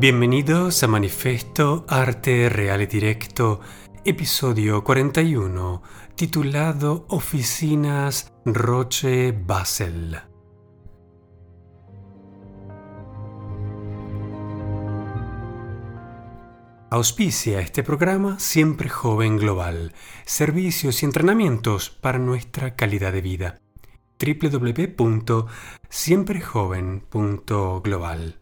Bienvenidos a Manifesto Arte Real y Directo, episodio 41, titulado Oficinas Roche Basel. Auspicia este programa Siempre Joven Global, servicios y entrenamientos para nuestra calidad de vida. www.siemprejoven.global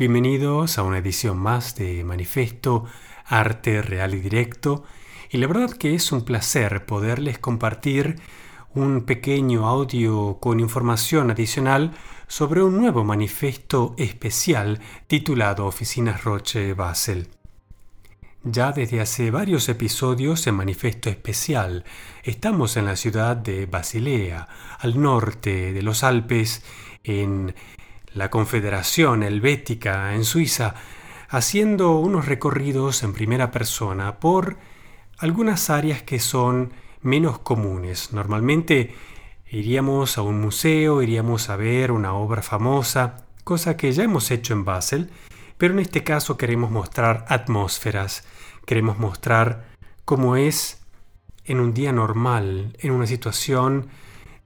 Bienvenidos a una edición más de Manifesto Arte Real y Directo. Y la verdad que es un placer poderles compartir un pequeño audio con información adicional sobre un nuevo manifiesto especial titulado Oficinas Roche Basel. Ya desde hace varios episodios en Manifiesto Especial estamos en la ciudad de Basilea, al norte de los Alpes, en la Confederación Helvética en Suiza, haciendo unos recorridos en primera persona por algunas áreas que son menos comunes. Normalmente iríamos a un museo, iríamos a ver una obra famosa, cosa que ya hemos hecho en Basel, pero en este caso queremos mostrar atmósferas, queremos mostrar cómo es en un día normal, en una situación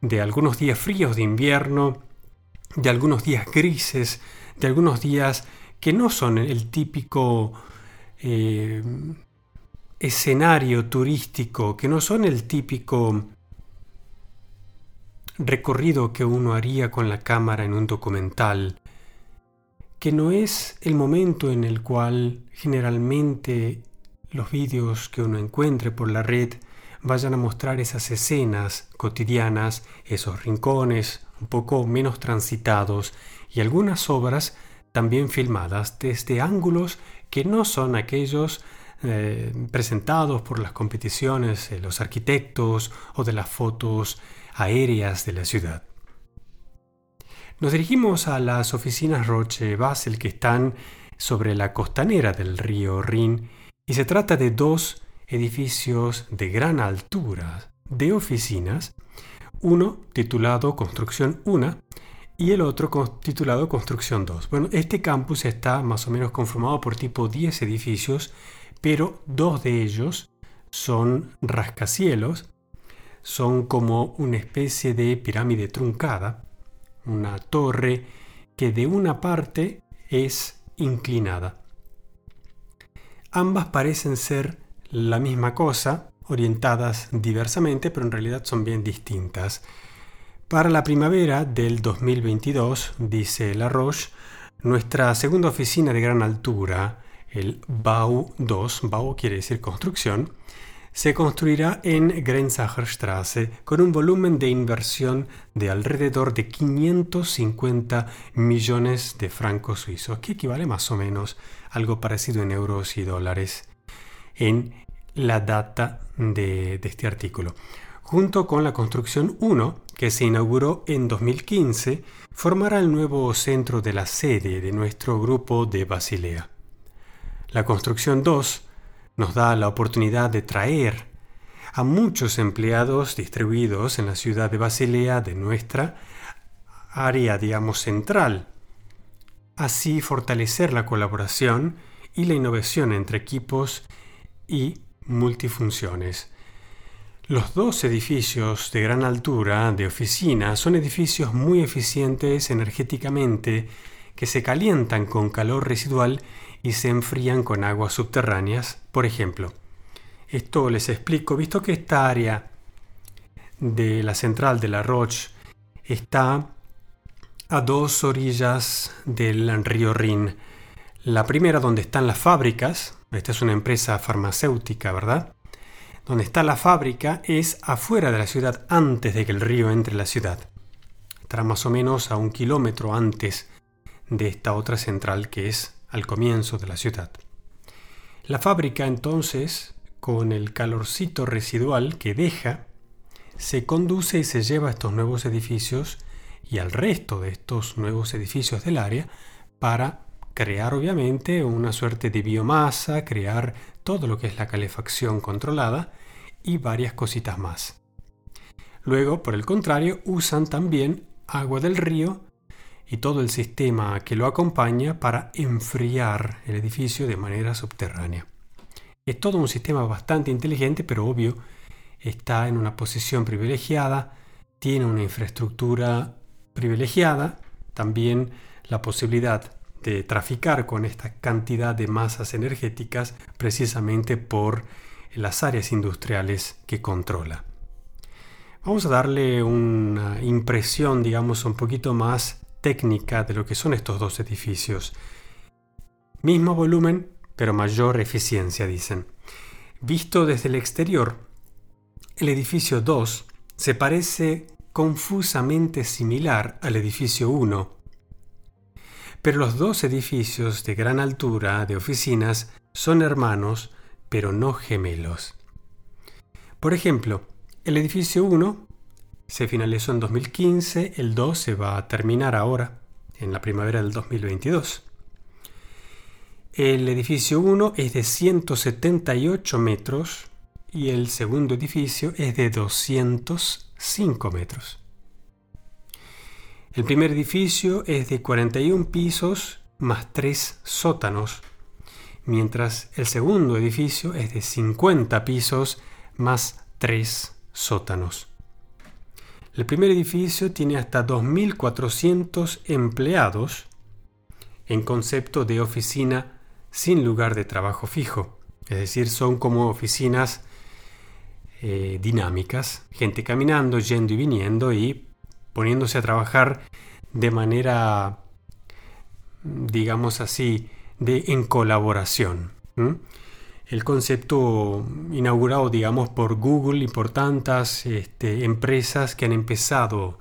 de algunos días fríos de invierno, de algunos días grises, de algunos días que no son el típico eh, escenario turístico, que no son el típico recorrido que uno haría con la cámara en un documental, que no es el momento en el cual generalmente los vídeos que uno encuentre por la red vayan a mostrar esas escenas cotidianas, esos rincones un poco menos transitados y algunas obras también filmadas desde ángulos que no son aquellos eh, presentados por las competiciones de los arquitectos o de las fotos aéreas de la ciudad. Nos dirigimos a las oficinas Roche Basel que están sobre la costanera del río Rin y se trata de dos edificios de gran altura de oficinas, uno titulado Construcción 1 y el otro titulado Construcción 2. Bueno, este campus está más o menos conformado por tipo 10 edificios, pero dos de ellos son rascacielos, son como una especie de pirámide truncada, una torre que de una parte es inclinada. Ambas parecen ser la misma cosa, orientadas diversamente, pero en realidad son bien distintas. Para la primavera del 2022, dice La Roche, nuestra segunda oficina de gran altura, el BAU 2, BAU quiere decir construcción, se construirá en Grenzacher Straße con un volumen de inversión de alrededor de 550 millones de francos suizos, que equivale más o menos a algo parecido en euros y dólares en la data de, este artículo. Junto con la construcción 1, que se inauguró en 2015, formará el nuevo centro de la sede de nuestro grupo de Basilea. La construcción 2 nos da la oportunidad de traer a muchos empleados distribuidos en la ciudad de Basilea de nuestra área, digamos, central. Así fortalecer la colaboración y la innovación entre equipos y multifunciones. Los dos edificios de gran altura de oficina son edificios muy eficientes energéticamente que se calientan con calor residual y se enfrían con aguas subterráneas, por ejemplo. Esto les explico, visto que esta área de la central de la Roche está a dos orillas del río Rin. La primera donde están las fábricas, esta es una empresa farmacéutica, ¿verdad? Donde está la fábrica es afuera de la ciudad antes de que el río entre en la ciudad. Estará más o menos a un kilómetro antes de esta otra central que es al comienzo de la ciudad. La fábrica entonces, con el calorcito residual que deja, se conduce y se lleva a estos nuevos edificios y al resto de estos nuevos edificios del área para crear obviamente una suerte de biomasa, crear todo lo que es la calefacción controlada y varias cositas más. Luego, por el contrario, usan también agua del río y todo el sistema que lo acompaña para enfriar el edificio de manera subterránea. Es todo un sistema bastante inteligente, pero obvio, está en una posición privilegiada, tiene una infraestructura privilegiada, también la posibilidad de traficar con esta cantidad de masas energéticas precisamente por las áreas industriales que controla. Vamos a darle una impresión, digamos, un poquito más técnica de lo que son estos dos edificios. Mismo volumen, pero mayor eficiencia, dicen. Visto desde el exterior, el edificio 2 se parece confusamente similar al edificio 1, pero los dos edificios de gran altura de oficinas son hermanos, pero no gemelos. Por ejemplo, el edificio 1 se finalizó en 2015, el 2 se va a terminar ahora, en la primavera del 2022. El edificio 1 es de 178 metros y el segundo edificio es de 205 metros. El primer edificio es de 41 pisos más 3 sótanos, mientras el segundo edificio es de 50 pisos más 3 sótanos. El primer edificio tiene hasta 2.400 empleados en concepto de oficina sin lugar de trabajo fijo, es decir, son como oficinas eh, dinámicas, gente caminando, yendo y viniendo y poniéndose a trabajar de manera, digamos así, de en colaboración. El concepto inaugurado, digamos, por Google y por tantas este, empresas que han empezado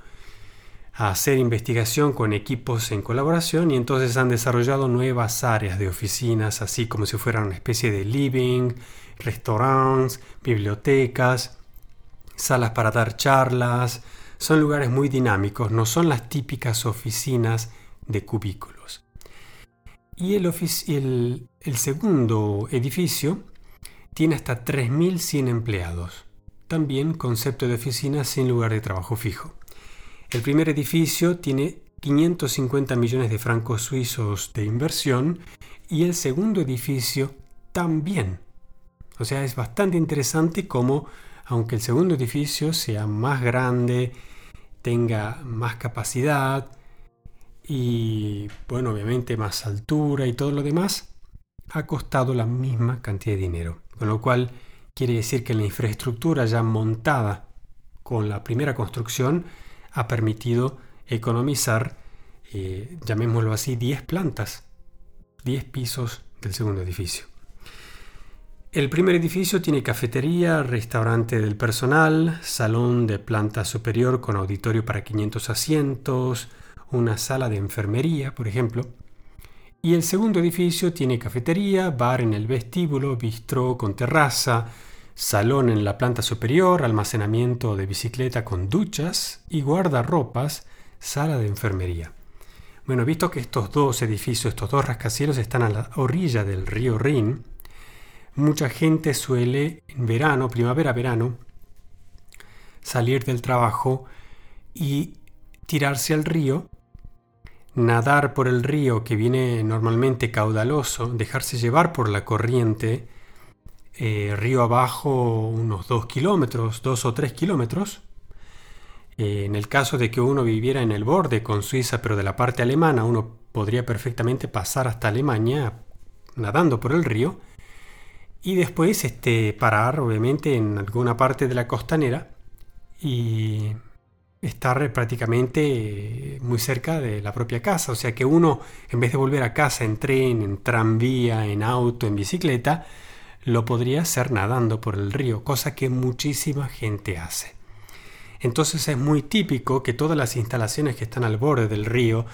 a hacer investigación con equipos en colaboración y entonces han desarrollado nuevas áreas de oficinas, así como si fueran una especie de living, restaurantes, bibliotecas, salas para dar charlas, son lugares muy dinámicos, no son las típicas oficinas de cubículos. Y el, el segundo edificio tiene hasta 3.100 empleados. También concepto de oficina sin lugar de trabajo fijo. El primer edificio tiene 550 millones de francos suizos de inversión y el segundo edificio también. O sea, es bastante interesante cómo, aunque el segundo edificio sea más grande, tenga más capacidad y, bueno, obviamente más altura y todo lo demás, ha costado la misma cantidad de dinero. Con lo cual quiere decir que la infraestructura ya montada con la primera construcción ha permitido economizar, eh, llamémoslo así, 10 plantas, 10 pisos del segundo edificio. El primer edificio tiene cafetería, restaurante del personal, salón de planta superior con auditorio para 500 asientos, una sala de enfermería, por ejemplo. Y el segundo edificio tiene cafetería, bar en el vestíbulo, bistró con terraza, salón en la planta superior, almacenamiento de bicicleta con duchas y guardarropas, sala de enfermería. Bueno, visto que estos dos edificios, estos dos rascacielos están a la orilla del río Rin, mucha gente suele en verano, primavera, verano, salir del trabajo y tirarse al río, nadar por el río que viene normalmente caudaloso, dejarse llevar por la corriente, eh, río abajo unos dos kilómetros, dos o tres kilómetros. Eh, en el caso de que uno viviera en el borde con Suiza, pero de la parte alemana, uno podría perfectamente pasar hasta Alemania nadando por el río y después este, parar obviamente en alguna parte de la costanera y estar prácticamente muy cerca de la propia casa. O sea que uno, en vez de volver a casa en tren, en tranvía, en auto, en bicicleta, lo podría hacer nadando por el río, cosa que muchísima gente hace. Entonces es muy típico que todas las instalaciones que están al borde del río,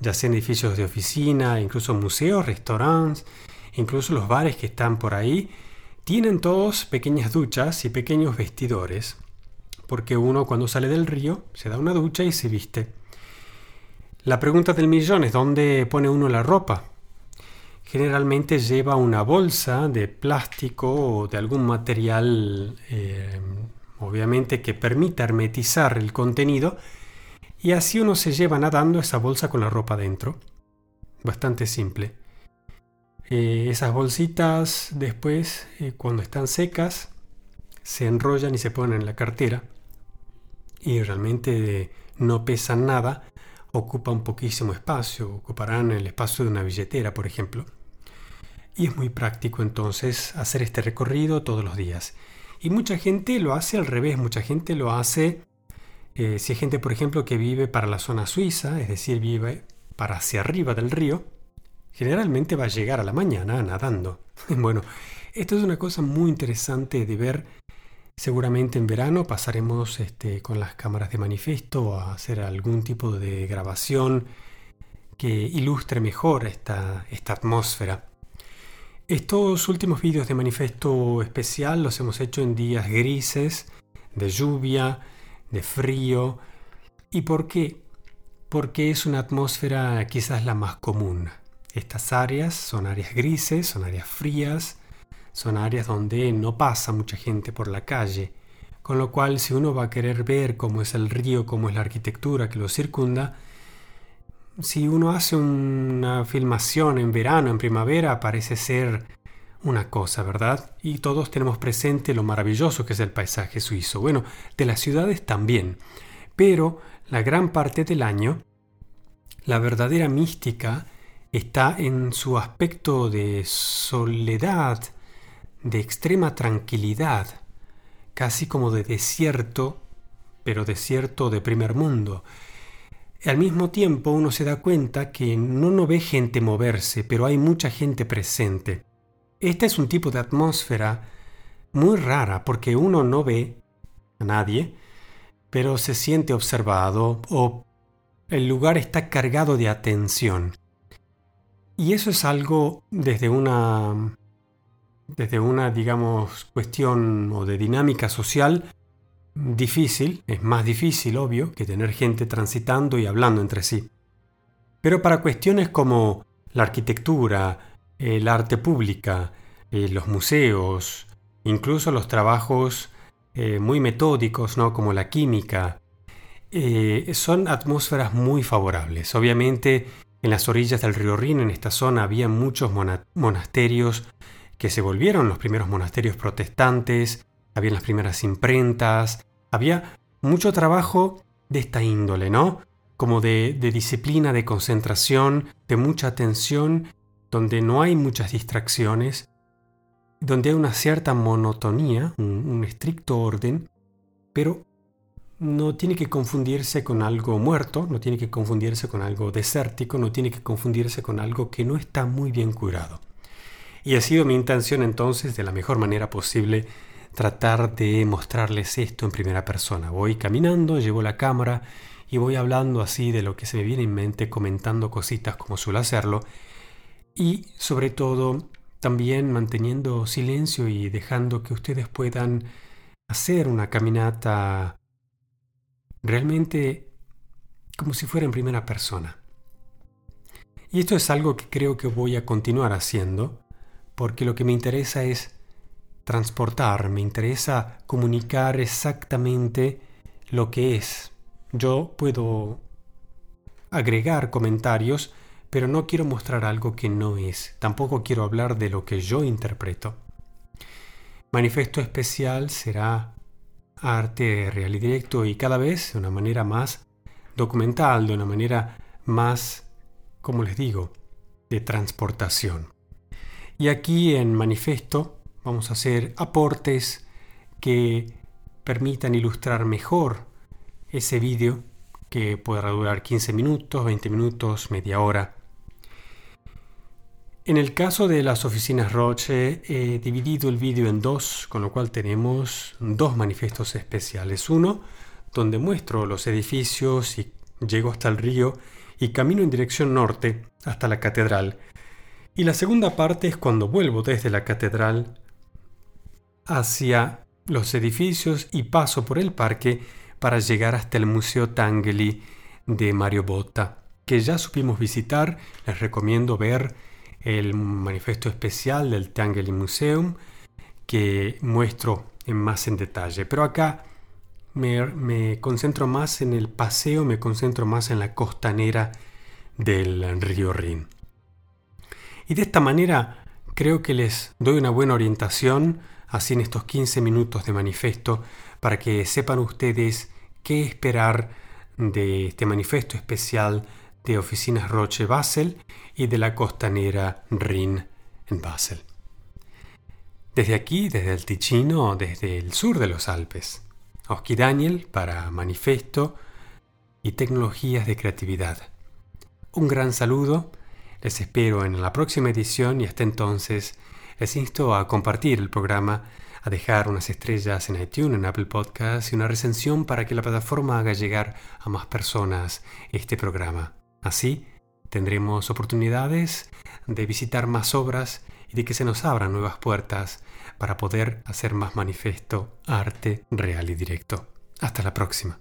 ya sean edificios de oficina, incluso museos, restaurantes, incluso los bares que están por ahí, tienen todos pequeñas duchas y pequeños vestidores, porque uno cuando sale del río se da una ducha y se viste. La pregunta del millón es dónde pone uno la ropa. Generalmente lleva una bolsa de plástico o de algún material, eh, obviamente, que permita hermetizar el contenido y así uno se lleva nadando esa bolsa con la ropa dentro. Bastante simple. Eh, esas bolsitas después, eh, cuando están secas, se enrollan y se ponen en la cartera. Y realmente no pesan nada, ocupan poquísimo espacio, ocuparán el espacio de una billetera, por ejemplo. Y es muy práctico entonces hacer este recorrido todos los días. Y mucha gente lo hace al revés, mucha gente lo hace, eh, si hay gente por ejemplo que vive para la zona suiza, es decir, vive para hacia arriba del río, generalmente va a llegar a la mañana nadando. bueno, esto es una cosa muy interesante de ver. Seguramente en verano pasaremos este, con las cámaras de manifiesto a hacer algún tipo de grabación que ilustre mejor esta, esta atmósfera. Estos últimos vídeos de manifiesto especial los hemos hecho en días grises, de lluvia, de frío. ¿Y por qué? Porque es una atmósfera quizás la más común. Estas áreas son áreas grises, son áreas frías, son áreas donde no pasa mucha gente por la calle, con lo cual si uno va a querer ver cómo es el río, cómo es la arquitectura que lo circunda, si uno hace una filmación en verano, en primavera, parece ser una cosa, ¿verdad? Y todos tenemos presente lo maravilloso que es el paisaje suizo. Bueno, de las ciudades también. Pero la gran parte del año, la verdadera mística está en su aspecto de soledad, de extrema tranquilidad, casi como de desierto, pero desierto de primer mundo. Al mismo tiempo uno se da cuenta que no no ve gente moverse, pero hay mucha gente presente. Este es un tipo de atmósfera muy rara porque uno no ve a nadie, pero se siente observado o el lugar está cargado de atención. Y eso es algo desde una, desde una, digamos, cuestión o de dinámica social difícil, es más difícil, obvio, que tener gente transitando y hablando entre sí. Pero para cuestiones como la arquitectura, el arte pública, eh, los museos, incluso los trabajos eh, muy metódicos, ¿no? como la química, eh, son atmósferas muy favorables. Obviamente en las orillas del río Rin, en esta zona, había muchos monasterios que se volvieron los primeros monasterios protestantes, había las primeras imprentas, había mucho trabajo de esta índole, ¿no? Como de, disciplina, de concentración, de mucha atención, donde no hay muchas distracciones, donde hay una cierta monotonía, un estricto orden, pero no tiene que confundirse con algo muerto, no tiene que confundirse con algo desértico, no tiene que confundirse con algo que no está muy bien curado. Y ha sido mi intención entonces, de la mejor manera posible, tratar de mostrarles esto en primera persona. Voy caminando, llevo la cámara y voy hablando así de lo que se me viene en mente, comentando cositas como suelo hacerlo, y sobre todo también manteniendo silencio y dejando que ustedes puedan hacer una caminata realmente como si fuera en primera persona. Y esto es algo que creo que voy a continuar haciendo, porque lo que me interesa es transportar, me interesa comunicar exactamente lo que es. Yo puedo agregar comentarios, pero no quiero mostrar algo que no es. Tampoco quiero hablar de lo que yo interpreto. Manifesto especial será arte real y directo y cada vez de una manera más documental, de una manera más, como les digo, de transportación. Y aquí en manifiesto vamos a hacer aportes que permitan ilustrar mejor ese vídeo que podrá durar 15 minutos, 20 minutos, media hora en el caso de las oficinas Roche he dividido el vídeo en dos, con lo cual tenemos dos manifiestos especiales. Uno, donde muestro los edificios y llego hasta el río y camino en dirección norte hasta la catedral. Y la segunda parte es cuando vuelvo desde la catedral hacia los edificios y paso por el parque para llegar hasta el Museo Tangeli de Mario Botta, que ya supimos visitar. Les recomiendo ver el manifiesto especial del Tangeli Museum que muestro en más en detalle. Pero acá me, concentro más en el paseo, me concentro más en la costanera del río Rin. Y de esta manera creo que les doy una buena orientación, así en estos 15 minutos de manifiesto, para que sepan ustedes qué esperar de este manifiesto especial de Oficinas Roche Basel y de la costanera Rin en Basel. Desde aquí, desde el Ticino, desde el sur de los Alpes. Oski Daniel para Manifesto y Tecnologías de Creatividad. Un gran saludo, les espero en la próxima edición y hasta entonces les insto a compartir el programa, a dejar unas estrellas en iTunes, en Apple Podcasts y una recensión para que la plataforma haga llegar a más personas este programa. Así tendremos oportunidades de visitar más obras y de que se nos abran nuevas puertas para poder hacer más manifiesto arte real y directo. Hasta la próxima.